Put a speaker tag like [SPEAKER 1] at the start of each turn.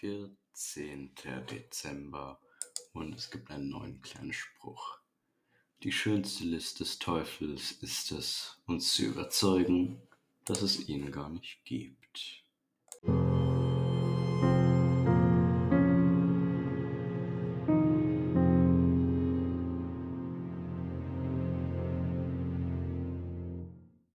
[SPEAKER 1] 14. Dezember und es gibt einen neuen kleinen Spruch. Die schönste List des Teufels ist es, uns zu überzeugen, dass es ihn gar nicht gibt.